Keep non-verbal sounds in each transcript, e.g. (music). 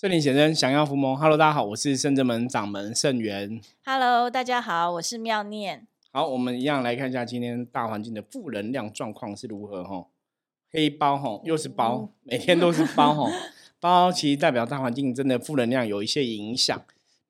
圣灵显真，降妖伏魔。Hello，大家好，我是圣真门掌门圣元。Hello，大家好，我是妙念。好，我们一样来看一下今天大环境的负能量状况是如何哈。黑包哈，又是包哦，每天都是包哈。包其实代表大环境真的负能量有一些影响。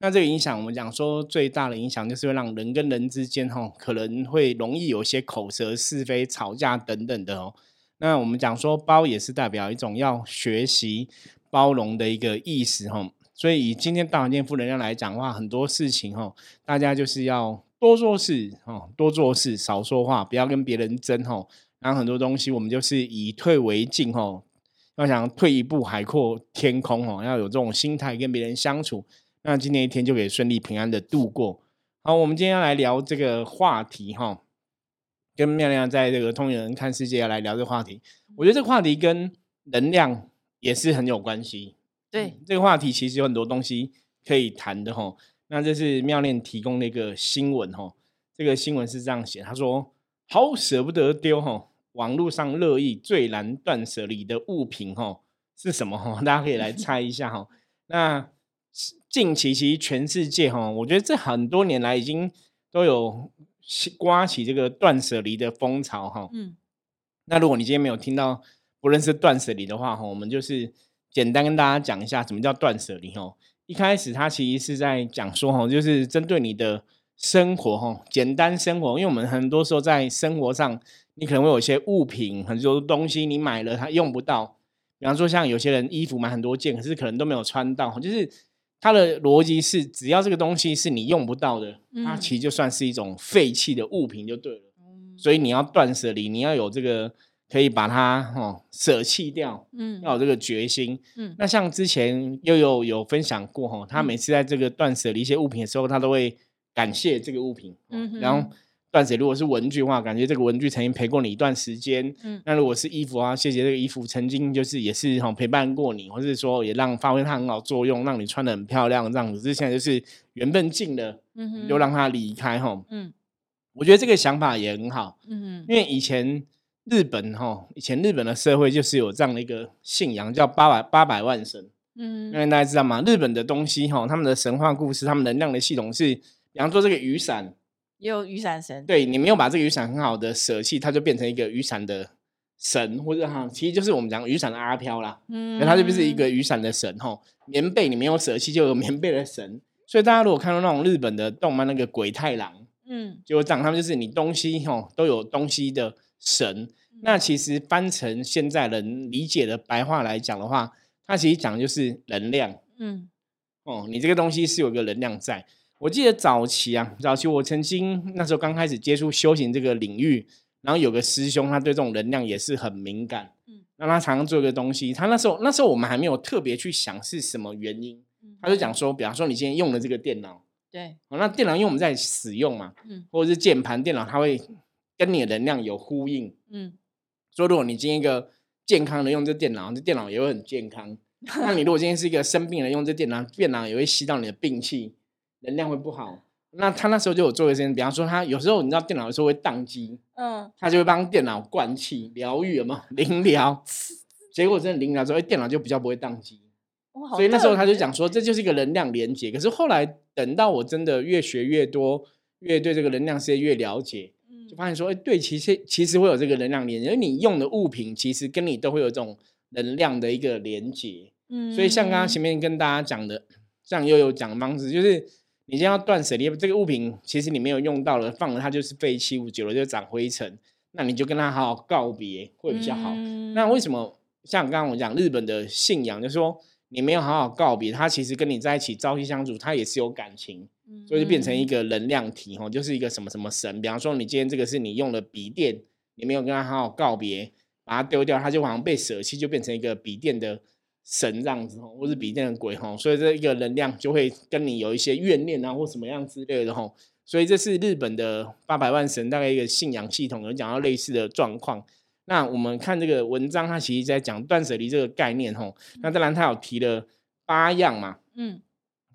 那这个影响，我们讲说最大的影响就是会让人跟人之间哈，可能会容易有一些口舌是非、吵架等等的哦。那我们讲说包也是代表一种要学习包容的一个意思哈。所以以今天大环境负能量来讲的话，很多事情哈，大家就是要多做事哦，多做事，少说话，不要跟别人争吼。然后很多东西我们就是以退为进吼，要想退一步海阔天空哦，要有这种心态跟别人相处，那今天一天就可以顺利平安的度过。好，我们今天要来聊这个话题哈，跟妙亮在这个通灵人看世界要来聊这个话题。我觉得这个话题跟能量也是很有关系。对，这个话题其实有很多东西可以谈的哈。那这是妙念提供的一个新闻哈，这个新闻是这样写，他说好舍不得丢哈，网络上热议最难断舍离的物品哈是什么哈？(laughs) 大家可以来 (laughs) 猜一下哈。那近期其实全世界哈，我觉得这很多年来已经都有刮起这个断舍离的风潮哈。嗯，那如果你今天没有听到不认识断舍离的话哈，我们就是简单跟大家讲一下什么叫断舍离哦。一开始他其实是在讲说哈，就是针对你的生活哈，简单生活，因为我们很多时候在生活上，你可能会有一些物品，很多东西你买了它用不到，比方说像有些人衣服买很多件，可是可能都没有穿到，就是它的逻辑是，只要这个东西是你用不到的，它嗯其实就算是一种废弃的物品就对了。所以你要断舍离，你要有这个可以把它哦舍弃掉，嗯要有这个决心。嗯那像之前又有有分享过哈，他嗯每次在这个断舍离一些物品的时候，他都会感谢这个物品。嗯哼然后断舍如果是文具的话，感觉这个文具曾经陪过你一段时间。嗯那如果是衣服啊，谢谢这个衣服曾经就是也是哈陪伴过你，或是说也让发挥它很好作用，让你穿的很漂亮这样子。只是现在就是缘分尽了，嗯哼就让它离开哈。嗯我觉得这个想法也很好。嗯因为以前日本哈，以前日本的社会就是有这样的一个信仰，叫八百八百万神。嗯因嗯为大家知道吗？日本的东西哈，他们的神话故事，他们能量的系统是，比方说这个雨伞，也有雨伞神。对你没有把这个雨伞很好的舍弃，它就变成一个雨伞的神，或者哈，其实就是我们讲雨伞的阿飘啦。嗯那它就不是一个雨伞的神哈，棉被你没有舍弃，就有棉被的神。所以大家如果看到那种日本的动漫，那个鬼太郎，嗯就这样，他们就是你东西吼都有东西的神。那其实翻成现在人理解的白话来讲的话，它其实讲的就是能量。嗯。哦，你这个东西是有个能量在。我记得早期啊，早期我曾经那时候刚开始接触修行这个领域，然后有个师兄，他对这种能量也是很敏感，嗯嗯，那他常常做一个东西，他那时候那时候我们还没有特别去想是什么原因，嗯。他就讲说，比方说你今天用的这个电脑，对，哦，那电脑因为我们在使用嘛，嗯。或者是键盘电脑，它会跟你的能量有呼应。嗯所以如果你今天一个健康的用这电脑，这电脑也会很健康。(laughs) 那你如果今天是一个生病的用这电脑，电脑也会吸到你的病气，能量会不好。那他那时候就有做一个事情，比方说他有时候你知道电脑有时候会宕机，嗯他就会帮电脑灌气疗愈，有没有灵疗？(laughs) 结果真的灵疗之后，哎电脑就比较不会宕机。所以那时候他就讲说，这就是一个能量连接。可是后来等到我真的越学越多，越对这个能量世界越了解，就嗯发现说，哎，对，其实其实会有这个能量连接，因为你用的物品其实跟你都会有这种能量的一个连接。嗯所以像刚刚前面跟大家讲的，像悠悠讲的方式，就是你今天要断舍离，这个物品其实你没有用到了，放了它就是废弃物，久了就长灰尘，那你就跟它好好告别会比较好。那为什么像刚刚我讲日本的信仰，就是说你没有好好告别，他其实跟你在一起朝夕相处，他也是有感情，所以就变成一个能量体哦，就是一个什么什么神。比方说你今天这个是你用了笔电，你没有跟他好好告别，把它丢掉，它就好像被舍弃，就变成一个笔电的神这样子哦，或是笔电的鬼吼，所以这一个能量就会跟你有一些怨念啊，或什么样之类的吼。所以这是日本的八百万神大概一个信仰系统有讲到类似的状况。那我们看这个文章，它其实在讲断舍离这个概念吼。那当然，它有提了八样嘛，嗯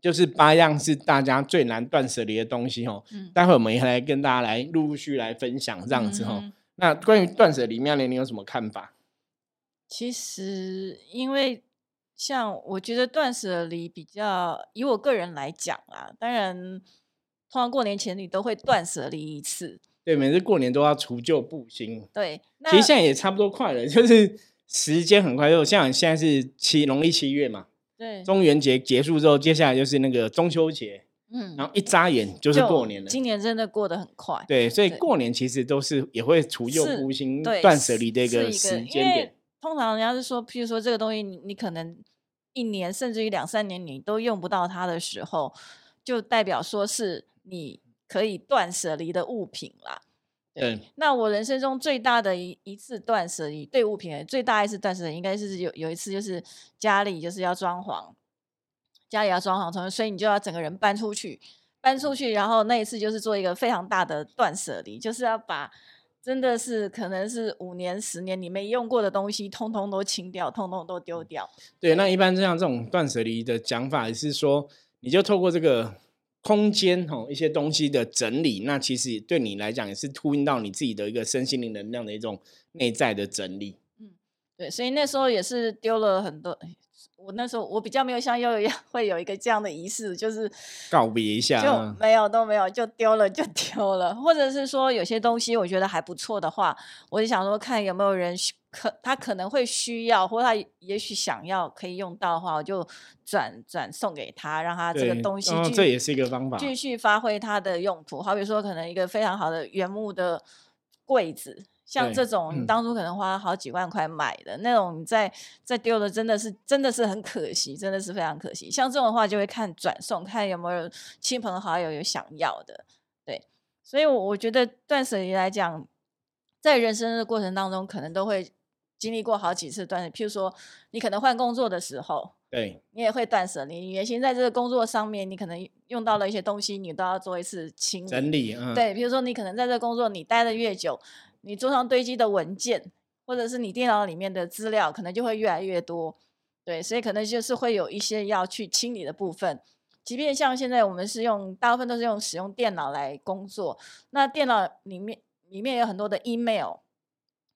就是八样是大家最难断舍离的东西吼。嗯待会我们也来跟大家来陆陆续续来分享这样子吼。嗯那关于断舍离，妙莲，你有什么看法？其实因为像我觉得断舍离比较，以我个人来讲啊，当然，通常过年前你都会断舍离一次。对，每次过年都要除旧布新。对，其实现在也差不多快了，(laughs) 就是时间很快。就像现在是七农历七月嘛，对，中元节结束之后，接下来就是那个中秋节。嗯，然后一眨眼就是过年了。今年真的过得很快。对，所以过年其实都是也会除旧布新、断舍离的一个时间点。通常人家是说，譬如说这个东西，你你可能一年甚至于两三年你都用不到它的时候，就代表说是你可以断舍离的物品啦。对。那我人生中最大的一一次断舍离，对物品最大一次断舍离，应该是有有一次就是家里就是要装潢。家里要装潢，所以你就要整个人搬出去，搬出去，然后那一次就是做一个非常大的断舍离，就是要把真的是可能是五年、十年你没用过的东西，通通都清掉，通通都丢掉。对，那一般像这种断舍离的讲法，是说你就透过这个空间哈一些东西的整理，那其实对你来讲也是呼应到你自己的一个身心灵能量的一种内在的整理。嗯，对，所以那时候也是丢了很多。我那时候我比较没有像悠悠一样会有一个这样的仪式，就是告别一下，就没有都没有就丢了就丢了，或者是说有些东西我觉得还不错的话，我就想说看有没有人可他可能会需要，或他也许想要可以用到的话，我就转转送给他，让他这个东西这也是一个方法，继续发挥它的用途。好比说可能一个非常好的原木的柜子。像这种，你当初可能花好几万块买的那种，你再再丢了，真的是真的是很可惜，真的是非常可惜。像这种的话，就会看转送，看有没有亲朋好友有想要的，对。所以，我我觉得断舍离来讲，在人生的过程当中，可能都会经历过好几次断舍。譬如说，你可能换工作的时候，对你也会断舍离。你原先在这个工作上面，你可能用到了一些东西，你都要做一次清理整理。对，比如说你可能在这个工作你待的越久。你桌上堆积的文件，或者是你电脑里面的资料，可能就会越来越多，对，所以可能就是会有一些要去清理的部分。即便像现在我们是用，大部分都是用使用电脑来工作，那电脑里面里面有很多的 email，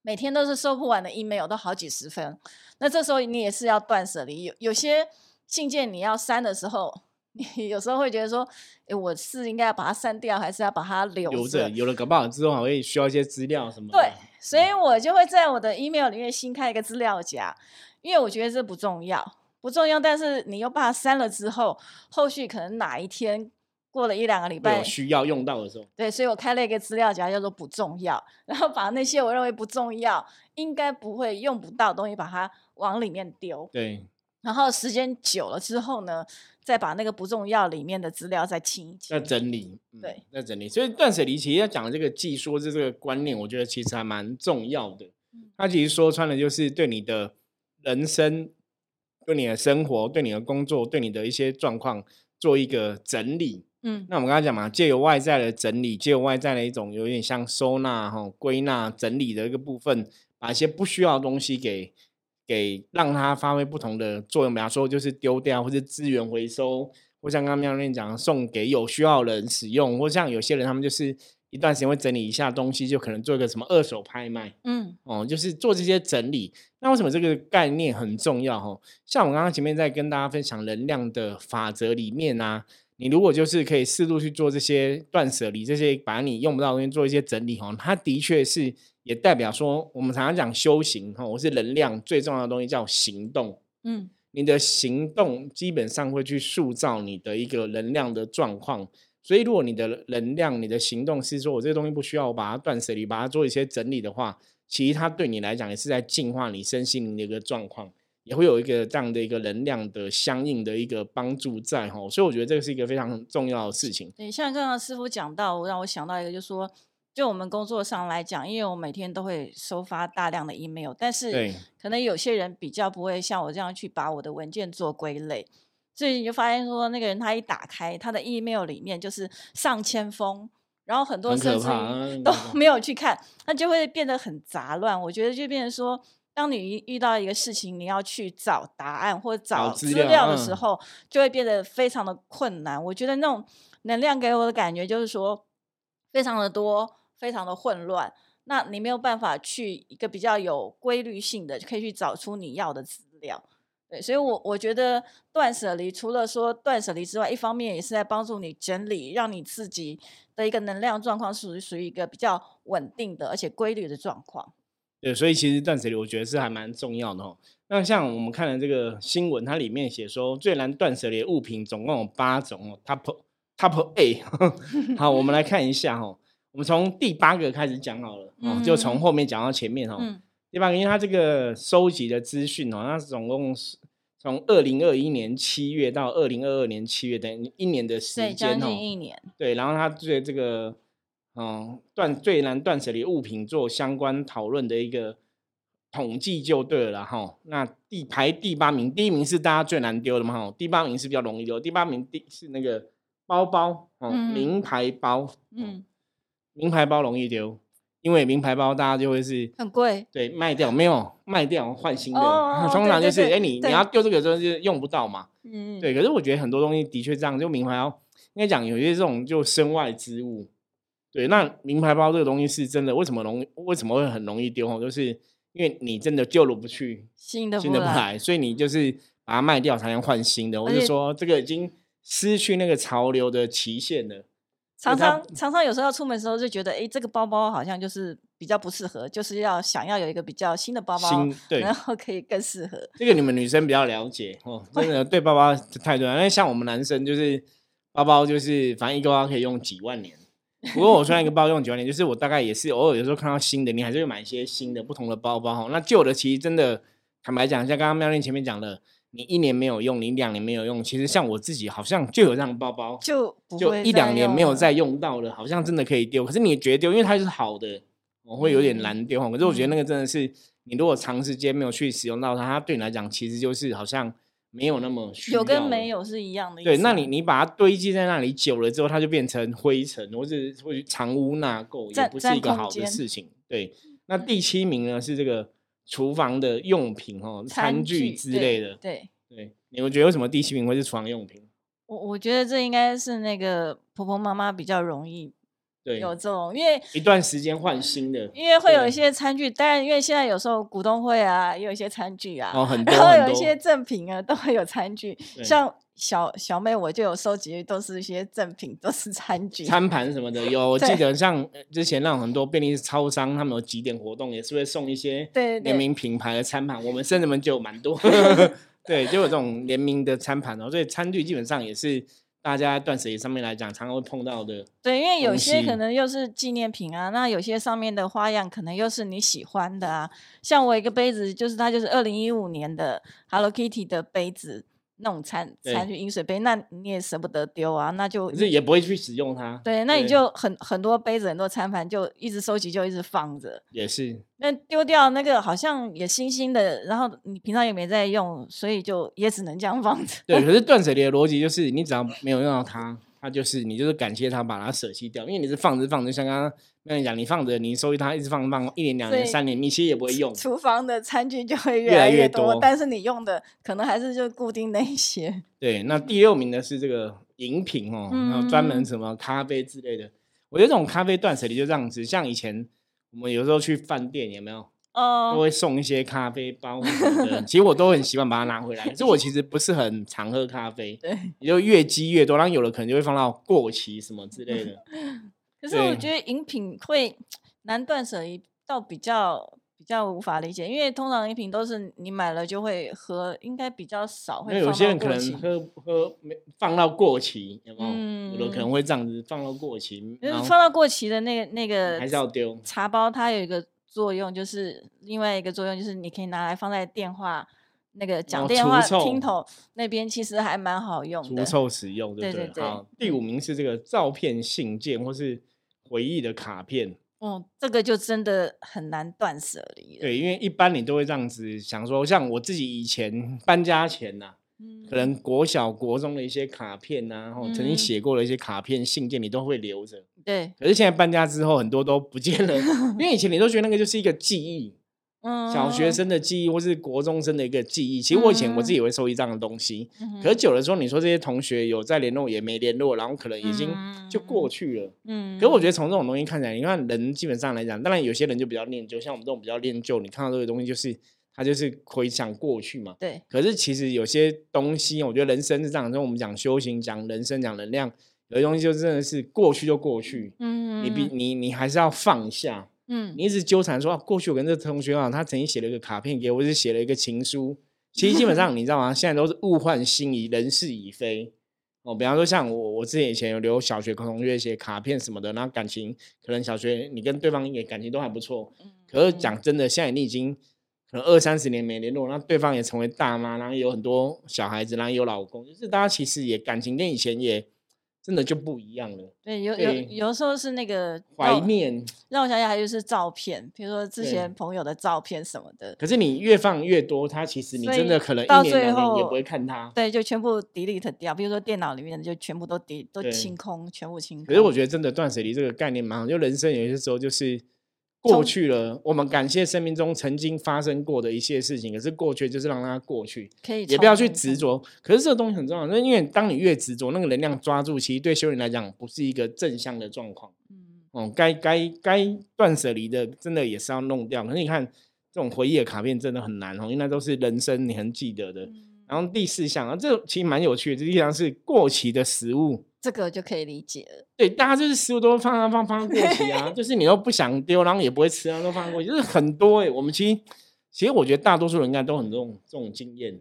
每天都是收不完的 email，都好几十分。那这时候你也是要断舍离，有有些信件你要删的时候。你 (laughs) 有时候会觉得说，哎，我是应该要把它删掉，还是要把它留着？有了搞不好之后还会需要一些资料什么？对，所以我就会在我的 email 里面新开一个资料夹，因为我觉得这不重要，不重要。但是你又把它删了之后，后续可能哪一天过了一两个礼拜需要用到的时候，对，所以我开了一个资料夹叫做不重要，(laughs) 然后把那些我认为不重要、应该不会用不到的东西，把它往里面丢。对。然后时间久了之后呢，再把那个不重要里面的资料再清一清，再整理，对，再整理。所以断舍离其实要讲的这个技术，这这个观念，我觉得其实还蛮重要的。它其实说穿了，就是对你的人生、对你的生活、对你的工作、对你的一些状况做一个整理。嗯，那我们刚才讲嘛，借由外在的整理，借由外在的一种有点像收纳、哈归纳、整理的一个部分，把一些不需要的东西给。给让它发挥不同的作用，比方说就是丢掉，或者资源回收，或像刚刚妙念讲，送给有需要的人使用，或像有些人他们就是一段时间会整理一下东西，就可能做一个什么二手拍卖，嗯，哦，就是做这些整理。那为什么这个概念很重要？哈，像我刚刚前面在跟大家分享能量的法则里面啊，你如果就是可以适度去做这些断舍离，这些把你用不到的东西做一些整理，哈，它的确是。也代表说，我们常常讲修行哈，我是能量最重要的东西叫行动。嗯，你的行动基本上会去塑造你的一个能量的状况。所以，如果你的能量、你的行动是说我这个东西不需要，我把它断舍离，把它做一些整理的话，其实它对你来讲也是在净化你身心灵的一个状况，也会有一个这样的一个能量的相应的一个帮助在哈。所以，我觉得这个是一个非常重要的事情。对，像刚刚师傅讲到，让我想到一个，就是说。就我们工作上来讲，因为我每天都会收发大量的 email，但是可能有些人比较不会像我这样去把我的文件做归类，所以你就发现说，那个人他一打开他的 email 里面就是上千封，然后很多甚至都没有去看，那就会变得很杂乱。我觉得就变成说，当你遇到一个事情，你要去找答案或者找资料的时候，就会变得非常的困难。我觉得那种能量给我的感觉就是说，非常的多。非常的混乱，那你没有办法去一个比较有规律性的，可以去找出你要的资料。对，所以我我觉得断舍离除了说断舍离之外，一方面也是在帮助你整理，让你自己的一个能量状况属属于一个比较稳定的而且规律的状况。对，所以其实断舍离我觉得是还蛮重要的哦。那像我们看的这个新闻，它里面写说最难断舍离物品总共有八种哦，Top Top A。(laughs) 好，我们来看一下哈，我们从第八个开始讲好了哦，就从后面讲到前面哈。第八个，因为它这个收集的资讯哦，那总共是从二零二一年七月到二零二二年七月，等于一年的时间哦，将近一年。对，然后它对这个嗯断最难断舍离物品做相关讨论的一个统计就对了哈。那第排第八名，第一名是大家最难丢的嘛哈，第八名是比较容易丢。第八名第是那个包包哦，名牌包，嗯，名牌包容易丢。因为名牌包大家就会是很贵，对，卖掉没有卖掉换新的，(laughs) 通常就是哎你你要丢这个之后就用不到嘛，嗯，对。可是我觉得很多东西的确这样，就名牌包应该讲有些这种就身外之物，对。那名牌包这个东西是真的，为什么容为什么会很容易丢？就是因为你真的旧了不去，新的新的不来，所以你就是把它卖掉才能换新的。我就说这个已经失去那个潮流的期限了。常常常常有时候要出门的时候就觉得，哎，这个包包好像就是比较不适合，就是要想要有一个比较新的包包，(laughs) 然后可以更适合。这个你们女生比较了解哦，真的对包包太多。因为像我们男生就是包包就是反正一个包可以用几万年。不过我穿一个包用几万年，就是我大概也是偶尔有时候看到新的，你还是会买一些新的不同的包包哈。那旧的其实真的坦白讲，像刚刚妙念前面讲的。你一年没有用，你两年没有用，其实像我自己好像就有这样的包包，就就一两年没有再用到了，好像真的可以丢。可是你觉得丢，因为它是好的，我会有点难丢。可是我觉得那个真的是，你如果长时间没有去使用到它，它对你来讲其实就是好像没有那么有跟没有是一样的。对，那你你把它堆积在那里久了之后，它就变成灰尘，或者会藏污纳垢，也不是一个好的事情。对，那第七名呢是这个。厨房的用品哦，餐具之类的，对对，你们觉得为什么第七名会是厨房用品？我我觉得这应该是那个婆婆妈妈比较容易对有这种，因为一段时间换新的，因为会有一些餐具，当然因为现在有时候股东会啊，也有一些餐具啊，哦很多，然后有一些赠品啊，都会有餐具，像。小小妹，我就有收集，都是一些赠品，都是餐具、餐盘什么的。有，(laughs) 我记得像之前那种很多便利超商，他们有几点活动，也是会送一些联名品牌的餐盘。我们甚至们就有蛮多，(laughs) 对，就有这种联名的餐盘哦。所以餐具基本上也是大家断舍离上面来讲，常常会碰到的。对，因为有些可能又是纪念品啊，那有些上面的花样可能又是你喜欢的啊。像我一个杯子，就是它就是二零一五年的 Hello Kitty 的杯子。那种餐餐具饮水杯，那你也舍不得丢啊，那就可是也不会去使用它。对，那你就很很多杯子、很多餐盘，就一直收集，就一直放着。也是。那丢掉那个好像也新新的，然后你平常也没在用，所以就也只能这样放着。对，可是 (laughs) 断舍离的逻辑就是，你只要没有用到它。它就是你，就是感谢他把它舍弃掉，因为你是放着放着，像刚刚跟你讲，你放着，你收益它一直放放一年两年三年，你其实也不会用。厨房的餐具就会越来越多，但是你用的可能还是就固定那一些。对，那第六名的是这个饮品哦，然后专门什么咖啡之类的。我觉得这种咖啡断舍离就这样子，像以前我们有时候去饭店有没有？都会送一些咖啡包什么的，其实我都很习惯把它拿回来。可是我其实不是很常喝咖啡，对，也就越积越多，然后有的可能就会放到过期什么之类的。(laughs) 可是我觉得饮品会难断舍离，倒比较比较无法理解，因为通常饮品都是你买了就会喝，应该比较少会。因为有些人可能喝喝没放到过期，有没有？有的可能会这样子放到过期，放到过期的那个那个还是要丢。茶包它有一个。作用就是另外一个作用，就是你可以拿来放在电话那个讲电话听筒那边，其实还蛮好用的，除臭使用，对不对？好，第五名是这个照片、信件或是回忆的卡片。哦，这个就真的很难断舍离。对，因为一般你都会这样子想说，像我自己以前搬家前呐。可能国小、国中的一些卡片呐，然后曾经写过的一些卡片、信件，你都会留着。对。可是现在搬家之后，很多都不见了，(laughs) 因为以前你都觉得那个就是一个记忆，(laughs) 嗯，小学生的记忆，或是国中生的一个记忆。其实我以前我自己也会收集这样的东西，可是久了之后，你说这些同学有在联络，也没联络，然后可能已经就过去了。嗯。可是我觉得从这种东西看起来，你看人基本上来讲，当然有些人就比较念旧，像我们这种比较念旧，你看到这个东西就是。他就是回想过去嘛。对。可是其实有些东西，我觉得人生是这样，跟我们讲修行、讲人生、讲能量，有些东西就真的是过去就过去。嗯。你比你你还是要放下。嗯。你一直纠缠说过去我跟这个同学啊，他曾经写了一个卡片给我，是写了一个情书。其实基本上 (laughs) 你知道吗？现在都是物换星移，人事已非。哦，比方说像我，我之前以前有留小学同学写卡片什么的，然后感情可能小学你跟对方也感情都还不错，可是讲真的，现在你已经可能二三十年没联络，那对方也成为大妈，然后有很多小孩子，然后有老公，就是大家其实也感情跟以前也。真的就不一样了。对，有有有时候是那个怀念，让我想想，还有是照片，比如说之前朋友的照片什么的。可是你越放越多，它其实你真的可能一年两年也不会看它。对，就全部 delete 掉。比如说电脑里面的就全部都 delete 都清空，全部清空。可是我觉得真的断舍离这个概念蛮好，就人生有些时候就是。过去了，我们感谢生命中曾经发生过的一些事情。可是过去就是让它过去，可以也不要去执着。可是这个东西很重要，那因为当你越执着，那个能量抓住，其实对修人来讲不是一个正向的状况。嗯，哦，该该该断舍离的，真的也是要弄掉。可是你看这种回忆的卡片真的很难哦，因为那都是人生你很记得的。然后第四项啊，这其实蛮有趣的，这一项是过期的食物。这个就可以理解了。对，大家就是食物都放放放放过期啊，(laughs) 就是你又不想丢，然后也不会吃啊，都放过期，就是很多哎。我们其实其实我觉得大多数人应该都很这种这种经验。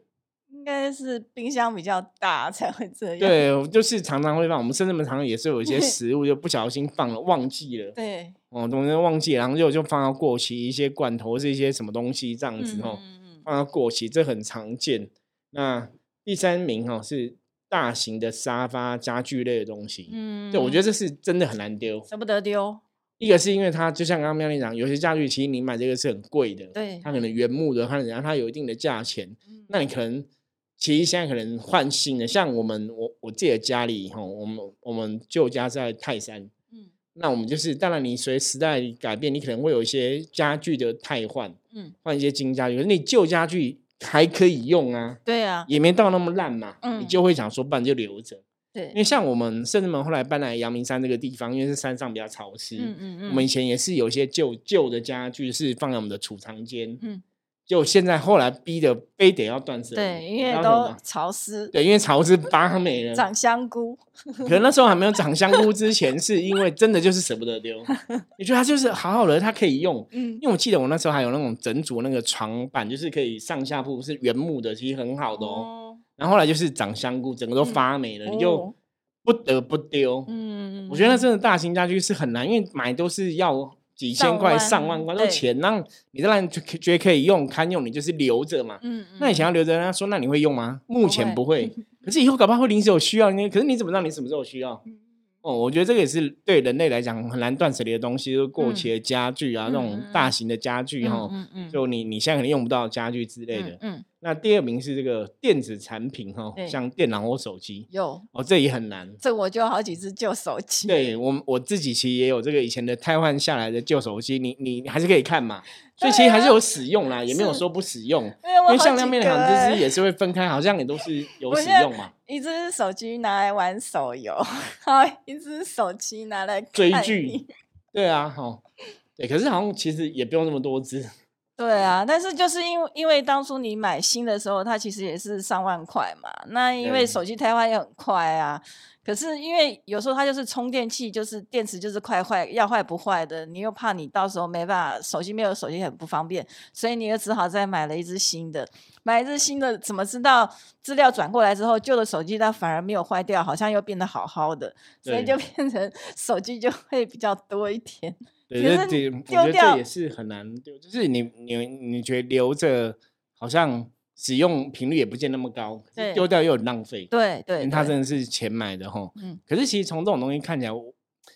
应该是冰箱比较大才会这样。对，就是常常会放。我们甚至们常常也是有一些 (laughs) 食物就不小心放了，忘记了。对。哦，东西忘记，然后就就放到过期，一些罐头是一些什么东西这样子哦，放到过期，这很常见。那第三名哈是。大型的沙发家具类的东西，嗯，对我觉得这是真的很难丢，舍不得丢。一个是因为它就像刚刚妙丽讲，有些家具其实你买这个是很贵的，对，它可能原木的，它然后它有一定的价钱，那你可能其实现在可能换新的，像我们我我自己的家里哈，我们我们旧家在泰山，嗯，那我们就是当然你随时代改变，你可能会有一些家具的汰换，嗯，换一些新家具，可是你旧家具。还可以用啊，对啊，也没到那么烂嘛，你就会想说，不然就留着。对，因为像我们甚至门后来搬来阳明山这个地方，因为是山上比较潮湿，嗯嗯嗯，我们以前也是有一些旧旧的家具是放在我们的储藏间，嗯。就现在，后来逼的非得要断舍，对，因为都潮湿，对，因为潮湿发霉了。长香菇，可能那时候还没有长香菇之前，是因为真的就是舍不得丢。你觉得它就是好好的，它可以用，(laughs) 嗯，因为我记得我那时候还有那种整组那个床板，就是可以上下铺是原木的，其实很好的哦。然后后来就是长香菇，整个都发霉了，你就不得不丢。嗯，我觉得那真的大型家具是很难，因为买都是要。几千块、上万块都钱，那你当然就觉得可以用、堪用，你就是留着嘛。嗯嗯。那你想要留着，人家说那你会用吗？目前不会，(laughs) 可是以后搞不好会临时有需要。你可是你怎么知道你什么时候需要？哦，我觉得这个也是对人类来讲很难断舍离的东西，就是过期的家具啊，那种大型的家具哈，就你你现在可能用不到家具之类的。嗯。那第二名是这个电子产品哈，像电脑或手机。有。哦，这也很难。这我就好几只旧手机。对我我自己其实也有这个以前的汰换下来的旧手机，你你还是可以看嘛。所以其实还是有使用啦，也没有说不使用。因为像亮面两只也是会分开，好像也都是 (laughs) 有使用嘛。一只手机拿来玩手游，好，一只手机拿来追剧。对啊，好，对，可是好像其实也不用那么多只。对啊，但是就是因为因为当初你买新的时候，它其实也是上万块嘛。那因为手机开换也很快啊。可是因为有时候它就是充电器，就是电池就是快坏，要坏不坏的，你又怕你到时候没办法，手机没有手机很不方便，所以你又只好再买了一只新的。买一只新的，怎么知道资料转过来之后，旧的手机它反而没有坏掉，好像又变得好好的，所以就变成手机就会比较多一点。对，这这我觉得这也是很难丢，就是你你你觉得留着好像。使用频率也不见那么高，丢掉又很浪费。对对，因为它真的是钱买的哈。嗯。可是其实从这种东西看起来，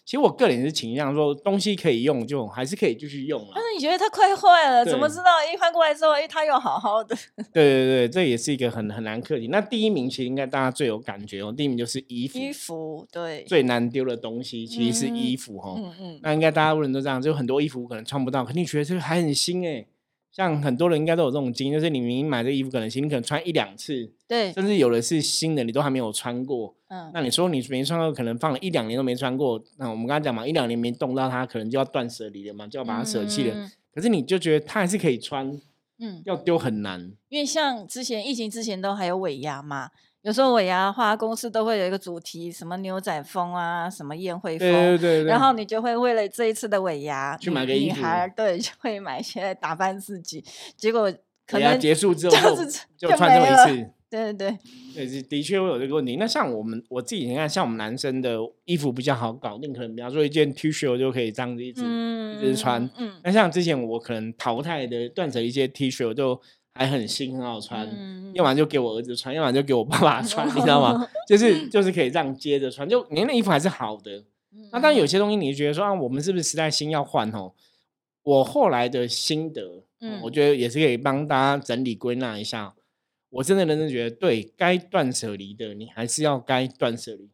其实我个人是倾向说，东西可以用就还是可以继续用了。但是你觉得它快坏了，怎么知道一换过来之后，哎，它又好好的？(laughs) 对对对，这也是一个很很难课题。那第一名其实应该大家最有感觉哦，第一名就是衣服。衣服对。最难丢的东西其实是衣服哈。嗯嗯。那应该大家人都这样，就很多衣服可能穿不到，肯定觉得这个还很新哎。像很多人应该都有这种经验，就是你明明买这衣服可能新，你可能穿一两次，对，甚至有的是新的，你都还没有穿过。嗯，那你说你没穿过，可能放了一两年都没穿过，那我们刚才讲嘛，一两年没动到它，可能就要断舍离了嘛，就要把它舍弃了。可是你就觉得它还是可以穿，嗯，要丢很难，因为像之前疫情之前都还有尾牙嘛，有时候尾牙的话，公司都会有一个主题，什么牛仔风啊，什么宴会风，对对对，然后你就会为了这一次的尾牙去买个衣服，女孩对就会买些打扮自己，结果可能结束之后就就穿这么一次。对对对，对的确会有这个问题。那像我们我自己，你看，像我们男生的衣服比较好搞定，可能比方说一件 T 恤，我就可以这样子一直一直穿。嗯，那像之前我可能淘汰的断舍一些 T 恤，我就还很新很好穿，要不然就给我儿子穿，要不然就给我爸爸穿，你知道吗？就 (laughs) 是就是可以这样接着穿，就您的衣服还是好的。那当然有些东西，你觉得说啊，我们是不是时代新要换哦？我后来的心得，嗯，我觉得也是可以帮大家整理归纳一下。我真的认真觉得，对该断舍离的，你还是要该断舍离。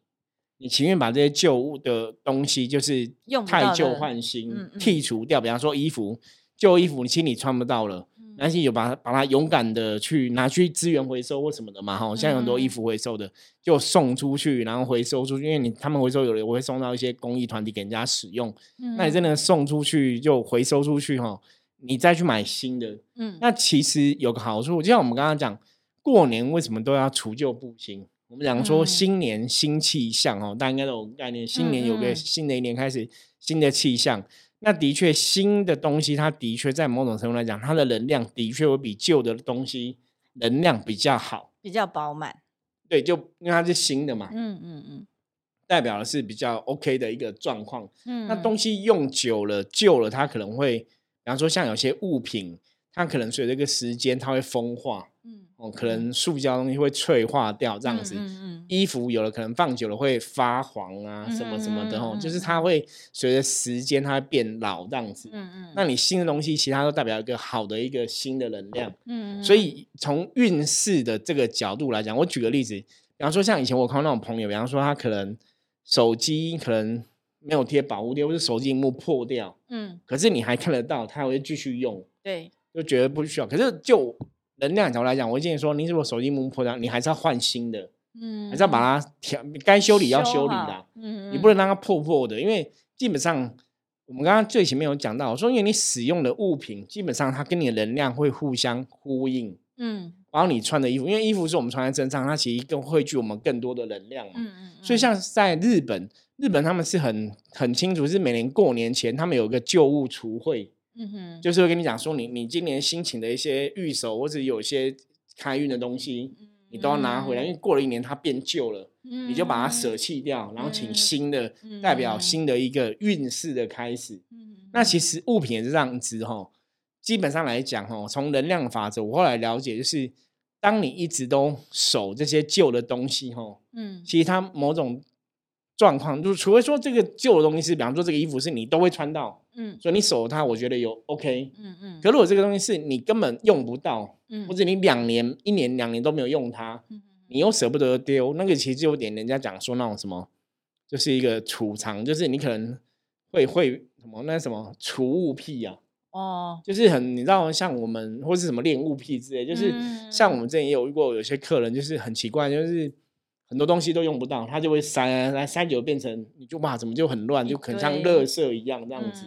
你情愿把这些旧物的东西，就是太旧换新，剔除掉。比方说衣服，旧衣服你心里穿不到了，那些有把它把它勇敢的去拿去资源回收或什么的嘛。哈，像很多衣服回收的，就送出去，然后回收出去，因为你他们回收有的我会送到一些公益团体给人家使用。那你真的送出去就回收出去哈，你再去买新的。嗯，那其实有个好处，就像我们刚刚讲。过年为什么都要除旧布新？我们讲说新年新气象哦，大家应该都有概念。新年有个新的一年开始，新的气象。那的确，新的东西它的确在某种程度来讲，它的能量的确会比旧的东西能量比较好，比较饱满。对，就因为它是新的嘛，嗯嗯嗯，代表的是比较 OK 的一个状况。嗯，那东西用久了、旧了，它可能会，比方说像有些物品，它可能随着这个时间，它会风化。哦，可能塑胶东西会脆化掉，这样子。嗯衣服有了可能放久了会发黄啊，什么什么的哦，就是它会随着时间它会变老这样子。嗯嗯。那你新的东西，其他都代表一个好的一个新的能量。嗯所以从运势的这个角度来讲，我举个例子，比方说像以前我看到那种朋友，比方说他可能手机可能没有贴保护贴，或者手机屏幕破掉。嗯。可是你还看得到，他还会继续用。对。就觉得不需要，可是就。能量角度来讲，我建议说，你如果手机幕破掉，你还是要换新的，嗯，还是要把它调，该修理要修理的，嗯。你不能让它破破的，因为基本上我们刚刚最前面有讲到，说因为你使用的物品，基本上它跟你的能量会互相呼应，嗯，然后你穿的衣服，因为衣服是我们穿在身上，它其实更汇聚我们更多的能量嘛，嗯嗯，所以像在日本，日本他们是很很清楚，是每年过年前，他们有一个旧物除会。嗯哼，就是会跟你讲说，你你今年新请的一些预手或者有些开运的东西，你都要拿回来，因为过了一年它变旧了，你就把它舍弃掉，然后请新的，代表新的一个运势的开始。那其实物品也是这样子哈，基本上来讲哈，从能量法则，我后来了解就是，当你一直都守这些旧的东西哈，嗯，其实它某种。状况就是，除非说这个旧的东西是，比方说这个衣服是你都会穿到，嗯，所以你守它，我觉得有 OK，嗯嗯。可如果这个东西是你根本用不到，嗯，或者你两年、一年、两年都没有用它，嗯，你又舍不得丢，那个其实有点人家讲说那种什么，就是一个储藏，就是你可能会会什么那什么储物癖啊，哦，就是很你知道像我们或是什么恋物癖之类，就是像我们之前也有遇过有些客人，就是很奇怪，就是。很多东西都用不到，它就会塞，来塞久变成你就哇，怎么就很乱，就很像垃圾一样这样子。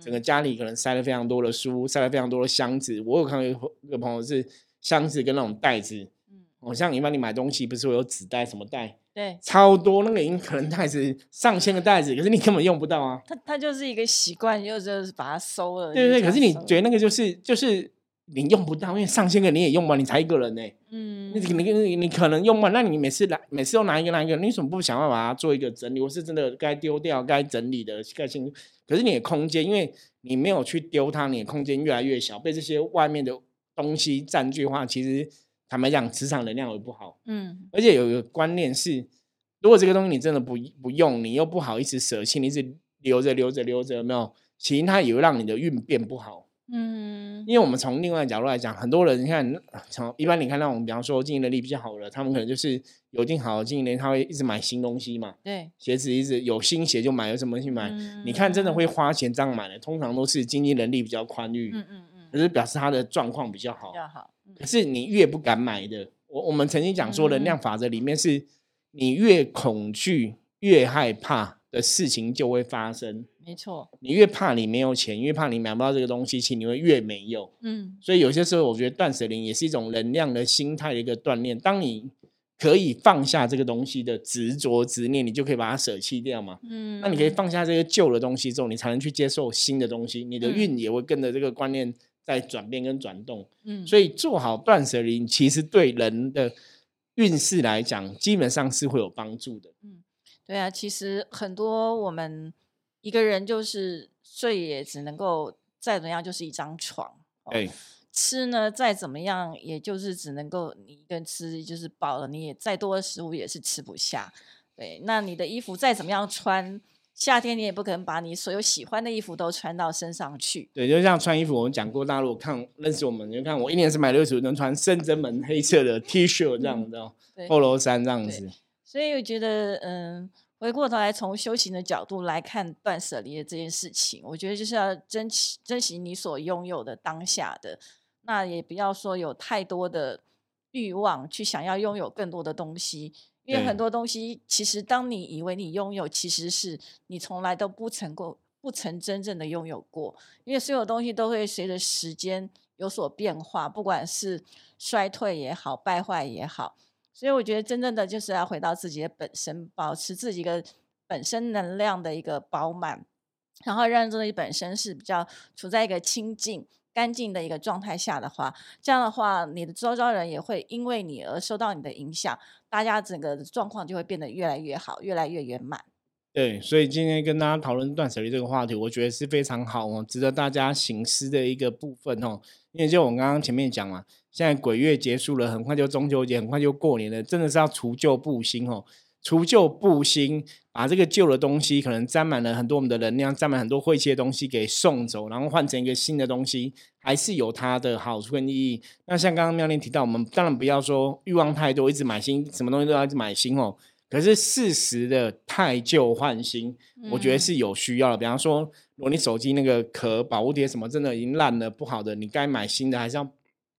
整个家里可能塞了非常多的书，塞了非常多的箱子。我有看到一个朋友是箱子跟那种袋子，嗯，哦，像一般你买东西不是会有纸袋什么袋？对，超多那个已经可能袋子上千个袋子，可是你根本用不到啊。它它就是一个习惯，就是把它收了。对对对，可是你觉得那个就是就是。你用不到，因为上千个你也用不完，你才一个人呢。嗯，你你你你可能用不完，那你每次来每次都拿一个拿一个，你怎么不想办法把它做一个整理？我是真的该丢掉、该整理的该清。可是你的空间，因为你没有去丢它，你的空间越来越小，被这些外面的东西占据的话，其实坦白讲，磁场能量也不好。嗯，而且有一个观念是，如果这个东西你真的不不用，你又不好意思舍弃，你一直留着留着留着，有没有？其实它也会让你的运变不好。嗯，因为我们从另外角度来讲，很多人你看，从一般你看那种，比方说经营能力比较好的，他们可能就是有一定好的经营能力，他会一直买新东西嘛。对，鞋子一直有新鞋就买，有什么东西买。你看，真的会花钱这样买的，通常都是经济能力比较宽裕。嗯嗯嗯，就是表示他的状况比较好。比较好。可是你越不敢买的，我我们曾经讲说，能量法则里面是，你越恐惧、越害怕。的事情就会发生。没错，你越怕你没有钱，越怕你买不到这个东西，其实你会越没有。嗯，所以有些时候我觉得断舍离也是一种能量的心态的一个锻炼。当你可以放下这个东西的执着执念，你就可以把它舍弃掉嘛。嗯，那你可以放下这些旧的东西之后，你才能去接受新的东西，你的运也会跟着这个观念在转变跟转动。嗯，所以做好断舍离，其实对人的运势来讲，基本上是会有帮助的。嗯，对啊，其实很多我们。一个人就是睡也只能够再怎么样就是一张床，哎，吃呢再怎么样也就是只能够你一个人吃就是饱了，你也再多的食物也是吃不下。对，那你的衣服再怎么样穿，夏天你也不可能把你所有喜欢的衣服都穿到身上去。对，就像穿衣服，我们讲过，大陆看认识我们，就看我一年是买六十能穿深圳门黑色的 T 恤这样的，polo 衫这样子。所以我觉得，嗯。回过头来，从修行的角度来看断舍离的这件事情，我觉得就是要珍惜珍惜你所拥有的当下的，那也不要说有太多的欲望去想要拥有更多的东西，因为很多东西其实当你以为你拥有，其实是你从来都不曾过，不曾真正的拥有过，因为所有东西都会随着时间有所变化，不管是衰退也好，败坏也好。所以我觉得，真正的就是要回到自己的本身，保持自己的本身能量的一个饱满，然后让自己本身是比较处在一个清净、干净的一个状态下的话，这样的话，你的周遭人也会因为你而受到你的影响，大家整个状况就会变得越来越好，越来越圆满。对，所以今天跟大家讨论断舍离这个话题，我觉得是非常好哦，值得大家醒思的一个部分哦。因为就我刚刚前面讲嘛。现在鬼月结束了，很快就中秋节，很快就过年了，真的是要除旧布新哦！除旧布新，把这个旧的东西，可能沾满了很多我们的能量，沾满很多晦气的东西给送走，然后换成一个新的东西，还是有它的好处跟意义。那像刚刚妙玲提到，我们当然不要说欲望太多，一直买新，什么东西都要一直买新哦。可是适时的太旧换新，我觉得是有需要的。比方说，如果你手机那个壳、保护贴什么真的已经烂了、不好的，你该买新的还是要。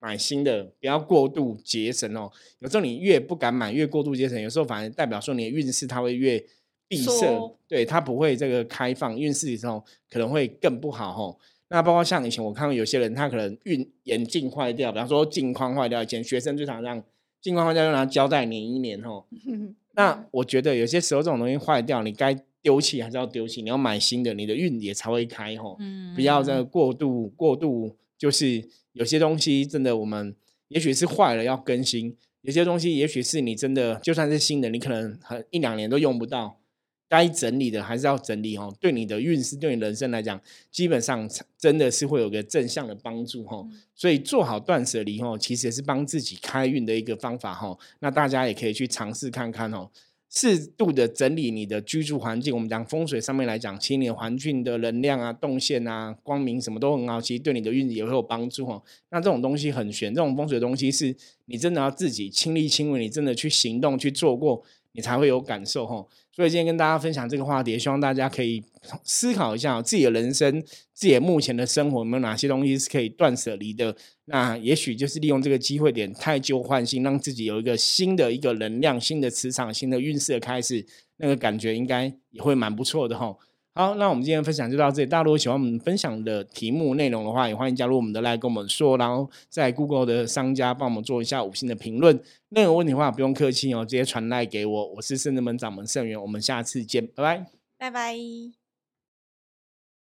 买新的，不要过度节省哦。有时候你越不敢买，越过度节省，有时候反而代表说你的运势它会越闭塞，对它不会这个开放，运势的时候可能会更不好哦。那包括像以前我看到有些人，他可能运眼镜坏掉，比方说镜框坏掉，以前学生最常让镜框坏掉就拿胶带粘一粘吼。(laughs) 那我觉得有些时候这种东西坏掉，你该丢弃还是要丢弃，你要买新的，你的运也才会开吼。嗯，不要这个过度过度就是。有些东西真的，我们也许是坏了要更新；有些东西也许是你真的就算是新的，你可能很一两年都用不到。该整理的还是要整理哦。对你的运势，对你人生来讲，基本上真的是会有个正向的帮助哈。所以做好断舍离哦，其实也是帮自己开运的一个方法哈。那大家也可以去尝试看看哦。适度的整理你的居住环境，我们讲风水上面来讲，其实你的环境的能量啊、动线啊、光明什么都很好，其实对你的运也会有帮助哦。那这种东西很玄，这种风水东西是你真的要自己亲力亲为，你真的去行动去做过。你才会有感受哈，所以今天跟大家分享这个话题，希望大家可以思考一下自己的人生，自己目前的生活有没有哪些东西是可以断舍离的。那也许就是利用这个机会点，太旧换新，让自己有一个新的一个能量、新的磁场、新的运势的开始，那个感觉应该也会蛮不错的哈。好，那我们今天分享就到这里。大家如果喜欢我们分享的题目内容的话，也欢迎加入我们的来跟我们说，然后在 Google 的商家帮我们做一下五星的评论。任何问题的话不用客气哦，直接传赖给我。我是圣人门掌门圣元，我们下次见，拜拜，拜拜。